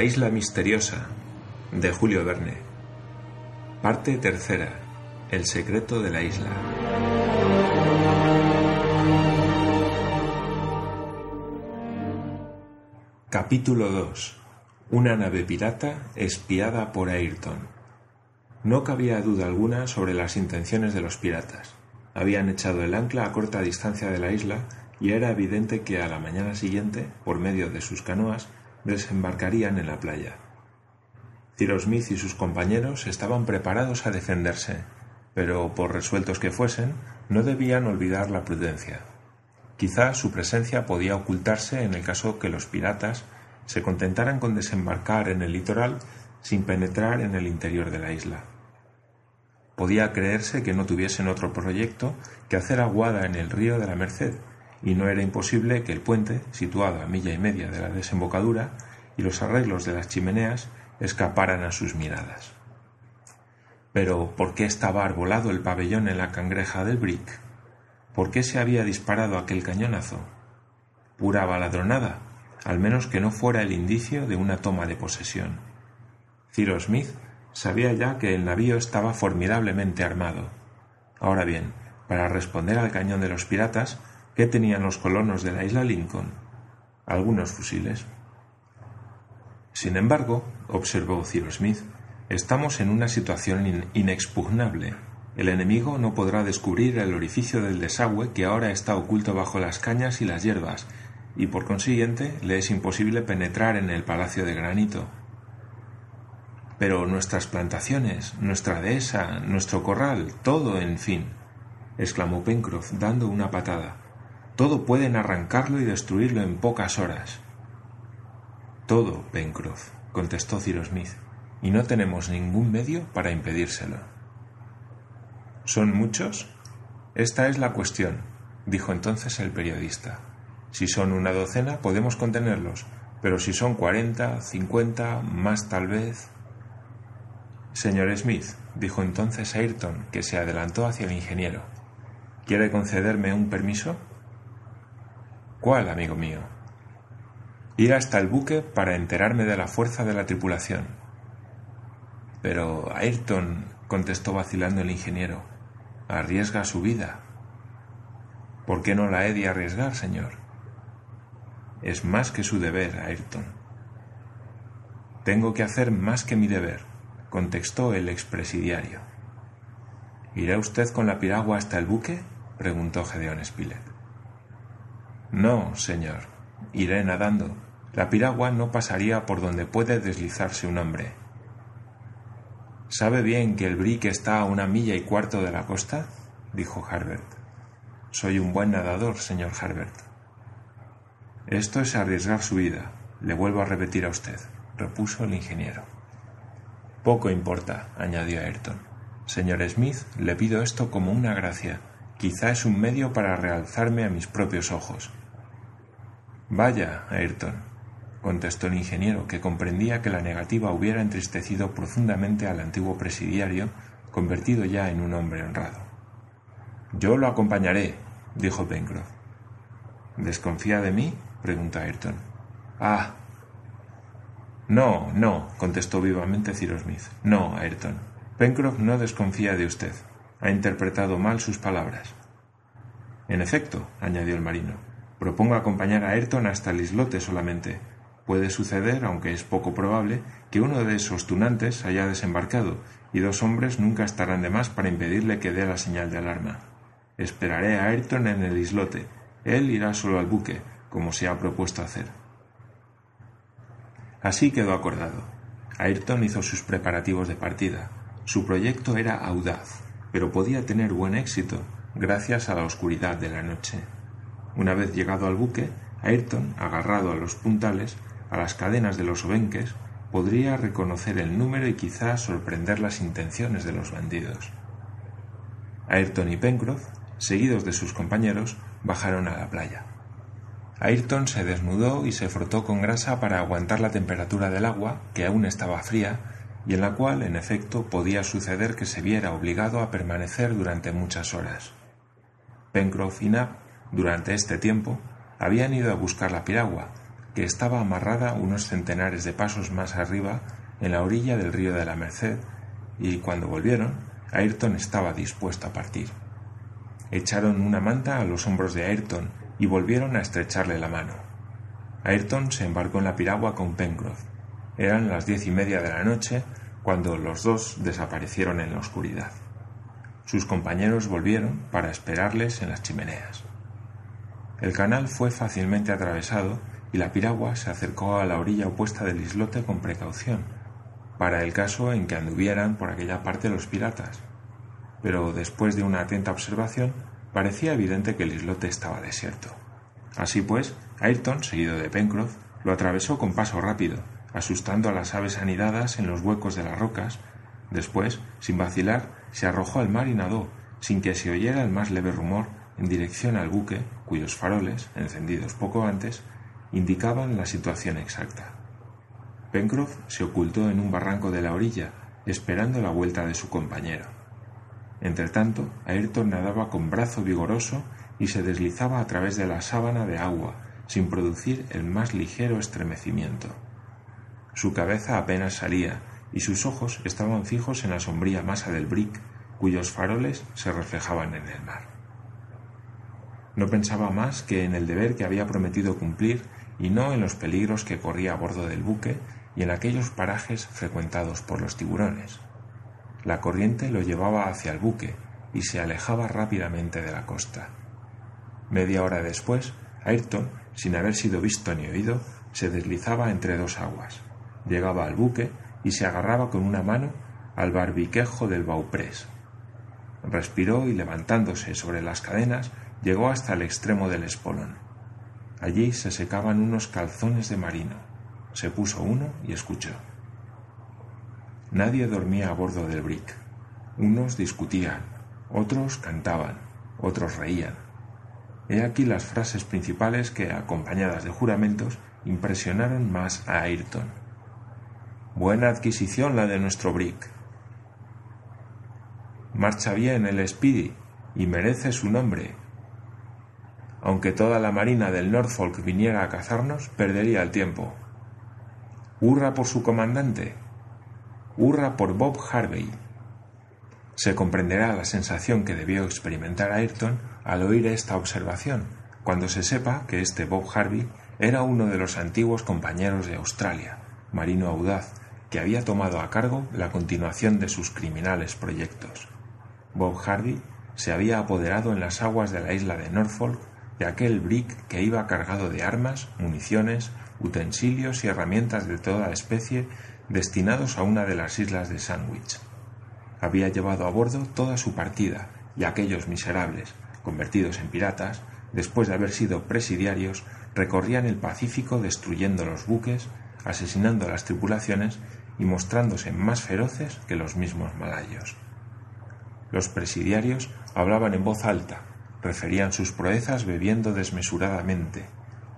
La isla misteriosa de Julio Verne. Parte tercera. El secreto de la isla. Capítulo 2. Una nave pirata espiada por Ayrton. No cabía duda alguna sobre las intenciones de los piratas. Habían echado el ancla a corta distancia de la isla y era evidente que a la mañana siguiente, por medio de sus canoas, desembarcarían en la playa. Cyrus Smith y sus compañeros estaban preparados a defenderse, pero por resueltos que fuesen, no debían olvidar la prudencia. Quizá su presencia podía ocultarse en el caso que los piratas se contentaran con desembarcar en el litoral sin penetrar en el interior de la isla. Podía creerse que no tuviesen otro proyecto que hacer aguada en el río de la Merced, y no era imposible que el puente, situado a milla y media de la desembocadura, y los arreglos de las chimeneas escaparan a sus miradas. Pero ¿por qué estaba arbolado el pabellón en la cangreja del Brick? ¿Por qué se había disparado aquel cañonazo? Pura baladronada, al menos que no fuera el indicio de una toma de posesión. Cyrus Smith sabía ya que el navío estaba formidablemente armado. Ahora bien, para responder al cañón de los piratas, ¿Qué tenían los colonos de la isla Lincoln? Algunos fusiles. Sin embargo, observó Cyrus Smith, estamos en una situación inexpugnable. El enemigo no podrá descubrir el orificio del desagüe que ahora está oculto bajo las cañas y las hierbas, y por consiguiente le es imposible penetrar en el palacio de granito. Pero nuestras plantaciones, nuestra dehesa, nuestro corral, todo, en fin, exclamó Pencroff dando una patada. Todo pueden arrancarlo y destruirlo en pocas horas. Todo, Pencroff, contestó Cyrus Smith, y no tenemos ningún medio para impedírselo. ¿Son muchos? Esta es la cuestión, dijo entonces el periodista. Si son una docena, podemos contenerlos, pero si son cuarenta, cincuenta, más tal vez. Señor Smith, dijo entonces Ayrton, que se adelantó hacia el ingeniero, ¿quiere concederme un permiso? ¿Cuál, amigo mío? Ir hasta el buque para enterarme de la fuerza de la tripulación. Pero Ayrton, contestó vacilando el ingeniero, arriesga su vida. ¿Por qué no la he de arriesgar, señor? Es más que su deber, Ayrton. Tengo que hacer más que mi deber, contestó el expresidiario. ¿Irá usted con la piragua hasta el buque? preguntó Gedeón Spilett. No, señor. Iré nadando. La piragua no pasaría por donde puede deslizarse un hombre. ¿Sabe bien que el brick está a una milla y cuarto de la costa? dijo Harbert. Soy un buen nadador, señor Harbert. Esto es arriesgar su vida, le vuelvo a repetir a usted, repuso el ingeniero. Poco importa, añadió Ayrton. Señor Smith, le pido esto como una gracia. Quizá es un medio para realzarme a mis propios ojos. Vaya, Ayrton, contestó el ingeniero, que comprendía que la negativa hubiera entristecido profundamente al antiguo presidiario, convertido ya en un hombre honrado. Yo lo acompañaré, dijo Pencroff. ¿Desconfía de mí? preguntó Ayrton. Ah. No, no, contestó vivamente Cyrus Smith. No, Ayrton. Pencroff no desconfía de usted. Ha interpretado mal sus palabras. En efecto, añadió el marino, Propongo acompañar a Ayrton hasta el islote solamente. Puede suceder, aunque es poco probable, que uno de esos tunantes haya desembarcado, y dos hombres nunca estarán de más para impedirle que dé la señal de alarma. Esperaré a Ayrton en el islote. Él irá solo al buque, como se ha propuesto hacer. Así quedó acordado. Ayrton hizo sus preparativos de partida. Su proyecto era audaz, pero podía tener buen éxito gracias a la oscuridad de la noche. Una vez llegado al buque, Ayrton, agarrado a los puntales, a las cadenas de los obenques, podría reconocer el número y quizá sorprender las intenciones de los bandidos. Ayrton y Pencroff, seguidos de sus compañeros, bajaron a la playa. Ayrton se desnudó y se frotó con grasa para aguantar la temperatura del agua, que aún estaba fría, y en la cual, en efecto, podía suceder que se viera obligado a permanecer durante muchas horas. Pencroff y Nab durante este tiempo habían ido a buscar la piragua, que estaba amarrada unos centenares de pasos más arriba en la orilla del río de la Merced y cuando volvieron, Ayrton estaba dispuesto a partir. Echaron una manta a los hombros de Ayrton y volvieron a estrecharle la mano. Ayrton se embarcó en la piragua con Pencroff. Eran las diez y media de la noche cuando los dos desaparecieron en la oscuridad. Sus compañeros volvieron para esperarles en las chimeneas. El canal fue fácilmente atravesado y la piragua se acercó a la orilla opuesta del islote con precaución, para el caso en que anduvieran por aquella parte los piratas. Pero después de una atenta observación, parecía evidente que el islote estaba desierto. Así pues, Ayrton, seguido de Pencroff, lo atravesó con paso rápido, asustando a las aves anidadas en los huecos de las rocas. Después, sin vacilar, se arrojó al mar y nadó, sin que se oyera el más leve rumor, en dirección al buque, cuyos faroles, encendidos poco antes, indicaban la situación exacta. Pencroff se ocultó en un barranco de la orilla, esperando la vuelta de su compañero. Entretanto, Ayrton nadaba con brazo vigoroso y se deslizaba a través de la sábana de agua, sin producir el más ligero estremecimiento. Su cabeza apenas salía, y sus ojos estaban fijos en la sombría masa del brick, cuyos faroles se reflejaban en el mar. No pensaba más que en el deber que había prometido cumplir y no en los peligros que corría a bordo del buque y en aquellos parajes frecuentados por los tiburones. La corriente lo llevaba hacia el buque y se alejaba rápidamente de la costa. Media hora después, Ayrton, sin haber sido visto ni oído, se deslizaba entre dos aguas. Llegaba al buque y se agarraba con una mano al barbiquejo del bauprés. Respiró y levantándose sobre las cadenas llegó hasta el extremo del espolón. Allí se secaban unos calzones de marino. Se puso uno y escuchó. Nadie dormía a bordo del brick. Unos discutían, otros cantaban, otros reían. He aquí las frases principales que, acompañadas de juramentos, impresionaron más a Ayrton. Buena adquisición la de nuestro brick. Marcha bien el Speedy y merece su nombre, aunque toda la marina del Norfolk viniera a cazarnos, perdería el tiempo. Hurra por su comandante. Hurra por Bob Harvey. Se comprenderá la sensación que debió experimentar Ayrton al oír esta observación, cuando se sepa que este Bob Harvey era uno de los antiguos compañeros de Australia, marino audaz, que había tomado a cargo la continuación de sus criminales proyectos. Bob Harvey se había apoderado en las aguas de la isla de Norfolk de aquel brick que iba cargado de armas, municiones, utensilios y herramientas de toda especie destinados a una de las islas de Sandwich. Había llevado a bordo toda su partida y aquellos miserables, convertidos en piratas, después de haber sido presidiarios, recorrían el Pacífico destruyendo los buques, asesinando a las tripulaciones y mostrándose más feroces que los mismos malayos. Los presidiarios hablaban en voz alta, referían sus proezas bebiendo desmesuradamente,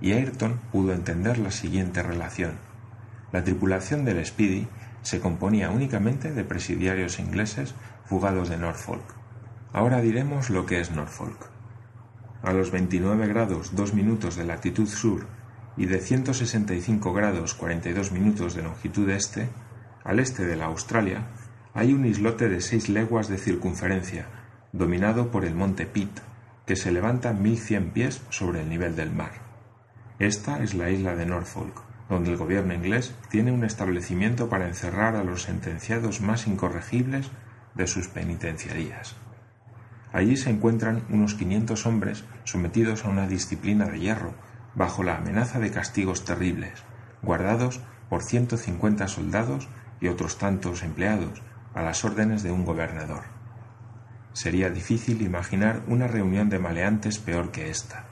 y Ayrton pudo entender la siguiente relación. La tripulación del Speedy se componía únicamente de presidiarios ingleses fugados de Norfolk. Ahora diremos lo que es Norfolk. A los 29 grados 2 minutos de latitud sur y de 165 grados 42 minutos de longitud este, al este de la Australia, hay un islote de seis leguas de circunferencia, dominado por el monte Pitt, que se levanta mil cien pies sobre el nivel del mar. Esta es la isla de Norfolk, donde el gobierno inglés tiene un establecimiento para encerrar a los sentenciados más incorregibles de sus penitenciarías. Allí se encuentran unos quinientos hombres sometidos a una disciplina de hierro, bajo la amenaza de castigos terribles, guardados por ciento cincuenta soldados y otros tantos empleados a las órdenes de un gobernador. Sería difícil imaginar una reunión de maleantes peor que esta.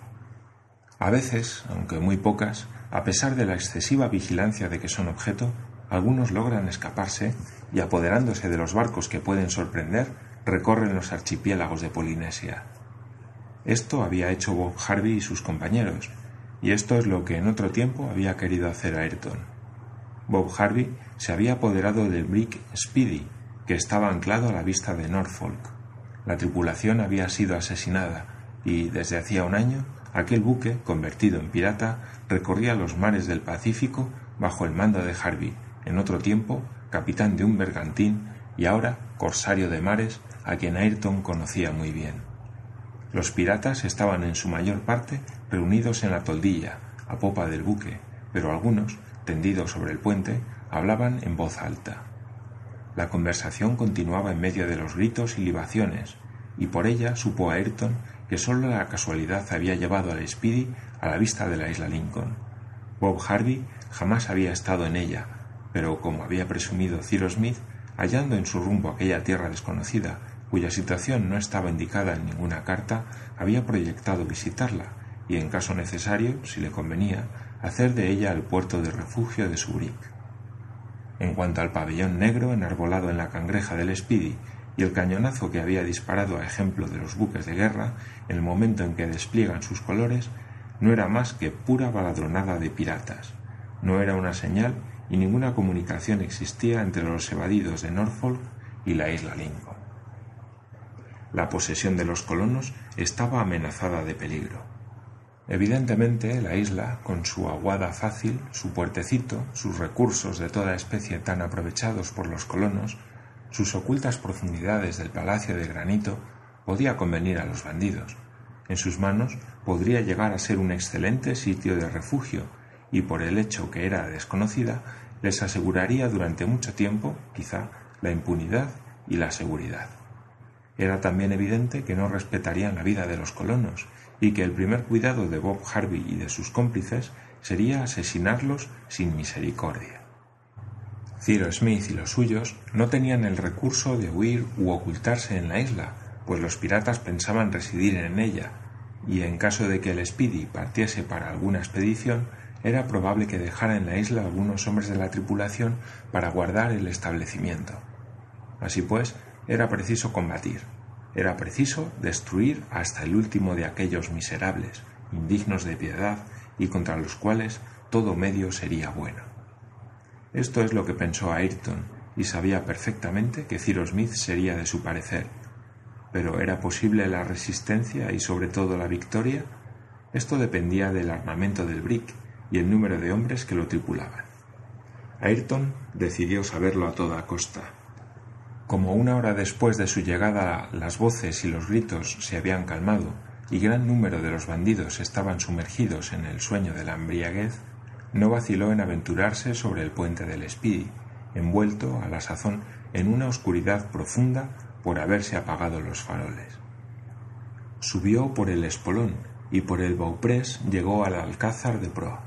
A veces, aunque muy pocas, a pesar de la excesiva vigilancia de que son objeto, algunos logran escaparse y apoderándose de los barcos que pueden sorprender, recorren los archipiélagos de Polinesia. Esto había hecho Bob Harvey y sus compañeros, y esto es lo que en otro tiempo había querido hacer Ayrton. Bob Harvey se había apoderado del brick Speedy, que estaba anclado a la vista de Norfolk. La tripulación había sido asesinada y, desde hacía un año, aquel buque, convertido en pirata, recorría los mares del Pacífico bajo el mando de Harvey, en otro tiempo capitán de un bergantín y ahora corsario de mares a quien Ayrton conocía muy bien. Los piratas estaban en su mayor parte reunidos en la toldilla, a popa del buque, pero algunos, tendidos sobre el puente, hablaban en voz alta. La conversación continuaba en medio de los gritos y libaciones, y por ella supo Ayrton que sólo la casualidad había llevado al Speedy a la vista de la isla Lincoln. Bob Harvey jamás había estado en ella, pero como había presumido Cyrus Smith, hallando en su rumbo aquella tierra desconocida, cuya situación no estaba indicada en ninguna carta, había proyectado visitarla y, en caso necesario, si le convenía, hacer de ella el puerto de refugio de su brick. En cuanto al pabellón negro enarbolado en la cangreja del Speedy y el cañonazo que había disparado a ejemplo de los buques de guerra en el momento en que despliegan sus colores, no era más que pura baladronada de piratas. No era una señal y ninguna comunicación existía entre los evadidos de Norfolk y la isla Lincoln. La posesión de los colonos estaba amenazada de peligro. Evidentemente, la isla, con su aguada fácil, su puertecito, sus recursos de toda especie tan aprovechados por los colonos, sus ocultas profundidades del palacio de granito, podía convenir a los bandidos. En sus manos podría llegar a ser un excelente sitio de refugio y por el hecho que era desconocida, les aseguraría durante mucho tiempo, quizá, la impunidad y la seguridad. Era también evidente que no respetarían la vida de los colonos y que el primer cuidado de Bob Harvey y de sus cómplices sería asesinarlos sin misericordia. Ciro Smith y los suyos no tenían el recurso de huir u ocultarse en la isla, pues los piratas pensaban residir en ella, y en caso de que el Speedy partiese para alguna expedición, era probable que dejara en la isla algunos hombres de la tripulación para guardar el establecimiento. Así pues, era preciso combatir, era preciso destruir hasta el último de aquellos miserables, indignos de piedad y contra los cuales todo medio sería bueno. Esto es lo que pensó Ayrton, y sabía perfectamente que Cyrus Smith sería de su parecer. Pero ¿era posible la resistencia y sobre todo la victoria? Esto dependía del armamento del brick y el número de hombres que lo tripulaban. Ayrton decidió saberlo a toda costa. Como una hora después de su llegada las voces y los gritos se habían calmado y gran número de los bandidos estaban sumergidos en el sueño de la embriaguez, no vaciló en aventurarse sobre el puente del Speedy, envuelto a la sazón en una oscuridad profunda por haberse apagado los faroles. Subió por el espolón y por el bauprés llegó al alcázar de proa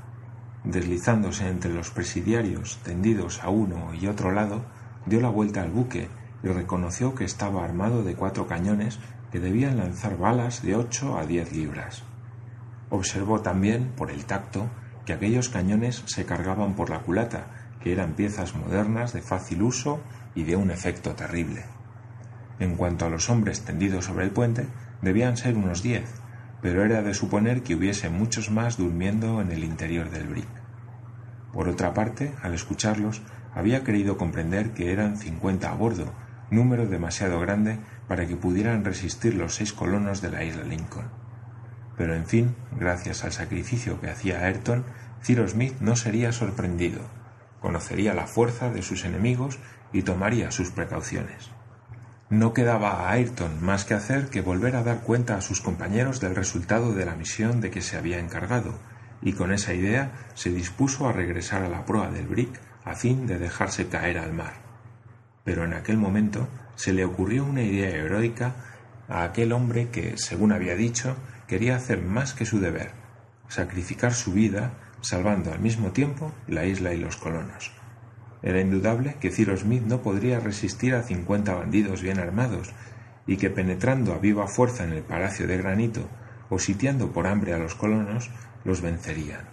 deslizándose entre los presidiarios tendidos a uno y otro lado, dio la vuelta al buque y reconoció que estaba armado de cuatro cañones que debían lanzar balas de ocho a diez libras. Observó también, por el tacto, que aquellos cañones se cargaban por la culata, que eran piezas modernas de fácil uso y de un efecto terrible. En cuanto a los hombres tendidos sobre el puente, debían ser unos diez, pero era de suponer que hubiese muchos más durmiendo en el interior del brick. Por otra parte, al escucharlos, había querido comprender que eran cincuenta a bordo, número demasiado grande para que pudieran resistir los seis colonos de la isla Lincoln. Pero en fin, gracias al sacrificio que hacía Ayrton, Cyrus Smith no sería sorprendido, conocería la fuerza de sus enemigos y tomaría sus precauciones. No quedaba a Ayrton más que hacer que volver a dar cuenta a sus compañeros del resultado de la misión de que se había encargado, y con esa idea se dispuso a regresar a la proa del brick a fin de dejarse caer al mar. Pero en aquel momento se le ocurrió una idea heroica a aquel hombre que, según había dicho, quería hacer más que su deber, sacrificar su vida, salvando al mismo tiempo la isla y los colonos. Era indudable que Cyrus Smith no podría resistir a cincuenta bandidos bien armados, y que penetrando a viva fuerza en el palacio de granito o sitiando por hambre a los colonos, los vencerían.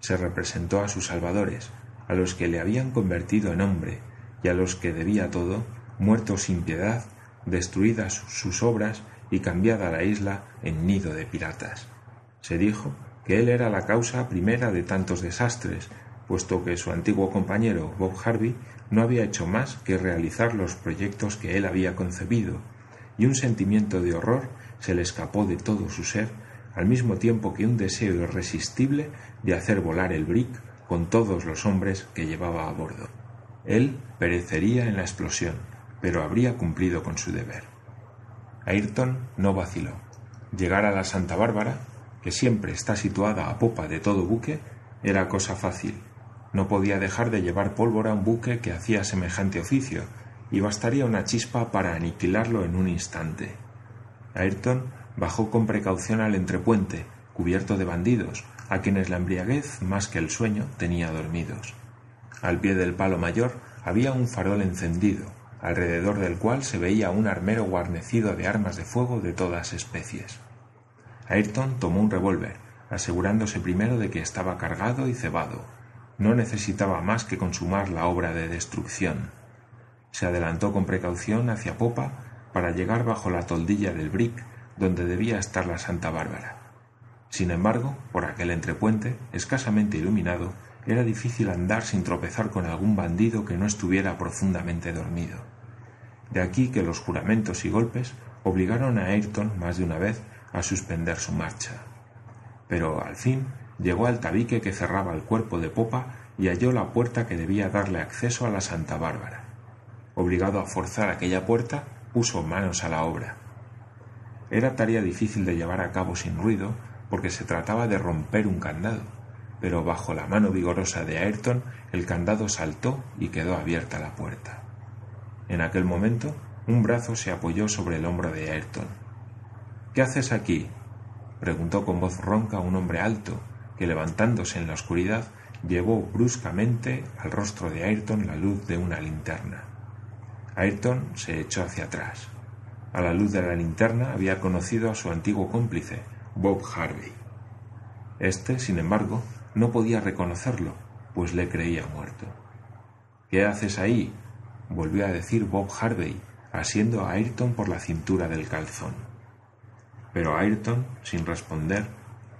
Se representó a sus salvadores, a los que le habían convertido en hombre, y a los que debía todo, muertos sin piedad, destruidas sus obras y cambiada la isla en nido de piratas. Se dijo que él era la causa primera de tantos desastres, puesto que su antiguo compañero Bob Harvey no había hecho más que realizar los proyectos que él había concebido, y un sentimiento de horror se le escapó de todo su ser al mismo tiempo que un deseo irresistible de hacer volar el brick con todos los hombres que llevaba a bordo. Él perecería en la explosión, pero habría cumplido con su deber. Ayrton no vaciló. Llegar a la Santa Bárbara, que siempre está situada a popa de todo buque, era cosa fácil. No podía dejar de llevar pólvora a un buque que hacía semejante oficio, y bastaría una chispa para aniquilarlo en un instante. Ayrton bajó con precaución al entrepuente, cubierto de bandidos, a quienes la embriaguez más que el sueño tenía dormidos. Al pie del palo mayor había un farol encendido, alrededor del cual se veía un armero guarnecido de armas de fuego de todas especies. Ayrton tomó un revólver, asegurándose primero de que estaba cargado y cebado. No necesitaba más que consumar la obra de destrucción. Se adelantó con precaución hacia popa para llegar bajo la toldilla del brick donde debía estar la Santa Bárbara. Sin embargo, por aquel entrepuente, escasamente iluminado, era difícil andar sin tropezar con algún bandido que no estuviera profundamente dormido. De aquí que los juramentos y golpes obligaron a Ayrton más de una vez a suspender su marcha. Pero al fin llegó al tabique que cerraba el cuerpo de popa y halló la puerta que debía darle acceso a la Santa Bárbara. Obligado a forzar aquella puerta, puso manos a la obra. Era tarea difícil de llevar a cabo sin ruido, porque se trataba de romper un candado, pero bajo la mano vigorosa de Ayrton el candado saltó y quedó abierta la puerta. En aquel momento un brazo se apoyó sobre el hombro de Ayrton. ¿Qué haces aquí? preguntó con voz ronca un hombre alto, que levantándose en la oscuridad llevó bruscamente al rostro de Ayrton la luz de una linterna. Ayrton se echó hacia atrás. A la luz de la linterna había conocido a su antiguo cómplice, Bob Harvey. Este, sin embargo, no podía reconocerlo, pues le creía muerto. ¿Qué haces ahí? volvió a decir Bob Harvey, asiendo a Ayrton por la cintura del calzón. Pero Ayrton, sin responder,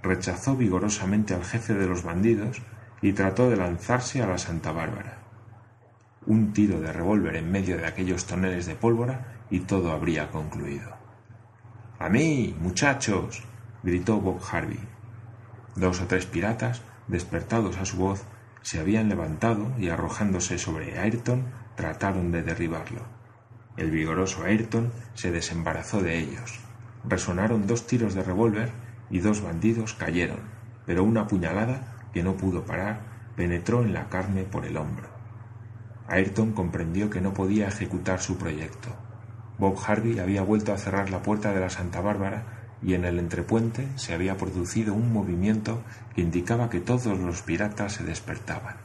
rechazó vigorosamente al jefe de los bandidos y trató de lanzarse a la Santa Bárbara. Un tiro de revólver en medio de aquellos toneles de pólvora y todo habría concluido. ¡A mí, muchachos! gritó Bob Harvey. Dos o tres piratas, despertados a su voz, se habían levantado y arrojándose sobre Ayrton trataron de derribarlo. El vigoroso Ayrton se desembarazó de ellos. Resonaron dos tiros de revólver y dos bandidos cayeron, pero una puñalada, que no pudo parar, penetró en la carne por el hombro. Ayrton comprendió que no podía ejecutar su proyecto. Bob Harvey había vuelto a cerrar la puerta de la Santa Bárbara y en el entrepuente se había producido un movimiento que indicaba que todos los piratas se despertaban.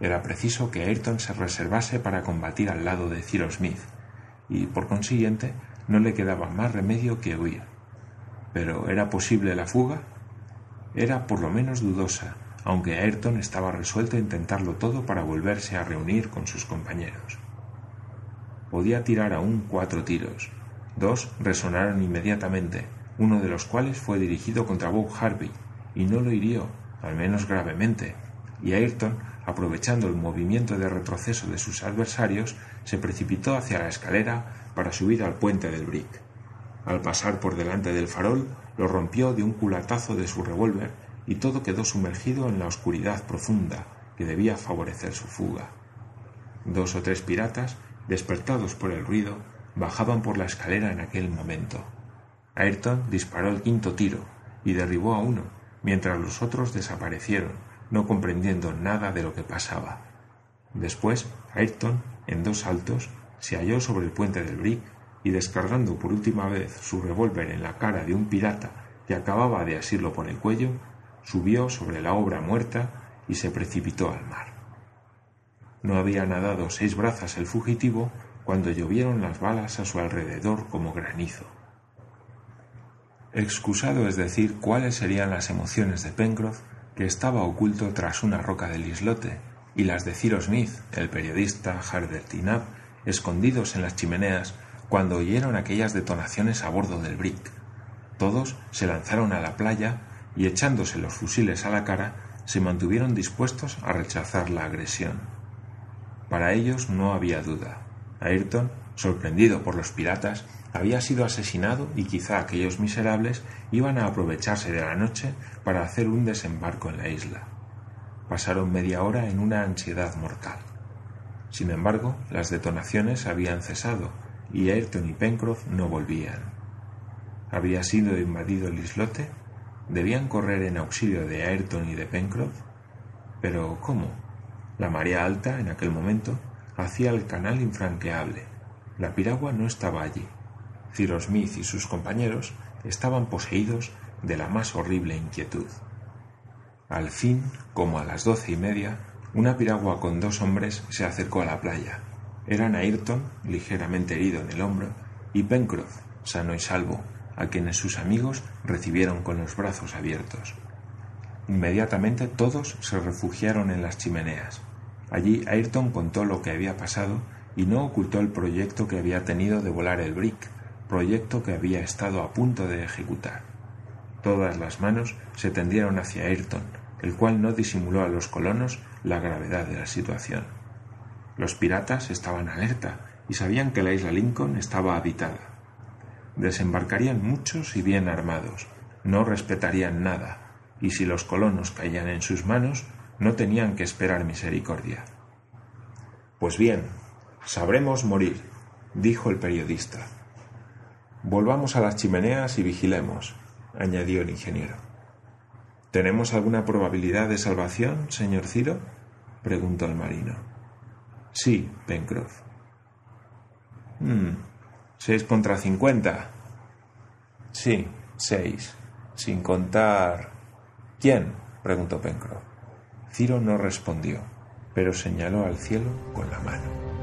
Era preciso que Ayrton se reservase para combatir al lado de Cyrus Smith, y por consiguiente no le quedaba más remedio que huir. Pero ¿era posible la fuga? Era por lo menos dudosa, aunque Ayrton estaba resuelto a intentarlo todo para volverse a reunir con sus compañeros podía tirar aún cuatro tiros. Dos resonaron inmediatamente, uno de los cuales fue dirigido contra Bob Harvey, y no lo hirió, al menos gravemente, y Ayrton, aprovechando el movimiento de retroceso de sus adversarios, se precipitó hacia la escalera para subir al puente del Brick. Al pasar por delante del farol, lo rompió de un culatazo de su revólver y todo quedó sumergido en la oscuridad profunda que debía favorecer su fuga. Dos o tres piratas despertados por el ruido, bajaban por la escalera en aquel momento. Ayrton disparó el quinto tiro y derribó a uno, mientras los otros desaparecieron, no comprendiendo nada de lo que pasaba. Después, Ayrton, en dos saltos, se halló sobre el puente del Brick y descargando por última vez su revólver en la cara de un pirata que acababa de asirlo por el cuello, subió sobre la obra muerta y se precipitó al mar. No había nadado seis brazas el fugitivo cuando llovieron las balas a su alrededor como granizo. Excusado es decir cuáles serían las emociones de Pencroff, que estaba oculto tras una roca del islote, y las de Cyrus Smith, el periodista, Harbert y Nab, escondidos en las chimeneas cuando oyeron aquellas detonaciones a bordo del brick. Todos se lanzaron a la playa y echándose los fusiles a la cara, se mantuvieron dispuestos a rechazar la agresión. Para ellos no había duda. Ayrton sorprendido por los piratas, había sido asesinado y quizá aquellos miserables iban a aprovecharse de la noche para hacer un desembarco en la isla. Pasaron media hora en una ansiedad mortal. Sin embargo, las detonaciones habían cesado y Ayrton y Pencroff no volvían. ¿Había sido invadido el islote? ¿Debían correr en auxilio de Ayrton y de Pencroff? Pero ¿cómo? La marea alta, en aquel momento, hacía el canal infranqueable. La piragua no estaba allí. Cyrus Smith y sus compañeros estaban poseídos de la más horrible inquietud. Al fin, como a las doce y media, una piragua con dos hombres se acercó a la playa. Eran Ayrton, ligeramente herido en el hombro, y Pencroff, sano y salvo, a quienes sus amigos recibieron con los brazos abiertos. Inmediatamente todos se refugiaron en las chimeneas. Allí Ayrton contó lo que había pasado y no ocultó el proyecto que había tenido de volar el brick, proyecto que había estado a punto de ejecutar. Todas las manos se tendieron hacia Ayrton, el cual no disimuló a los colonos la gravedad de la situación. Los piratas estaban alerta y sabían que la isla Lincoln estaba habitada. Desembarcarían muchos y bien armados, no respetarían nada, y si los colonos caían en sus manos, no tenían que esperar misericordia. Pues bien, sabremos morir, dijo el periodista. Volvamos a las chimeneas y vigilemos, añadió el ingeniero. ¿Tenemos alguna probabilidad de salvación, señor Ciro? preguntó el marino. Sí, Pencroff. Hmm, seis contra cincuenta. Sí, seis, sin contar. ¿Quién? preguntó Pencroff. Ciro no respondió, pero señaló al cielo con la mano.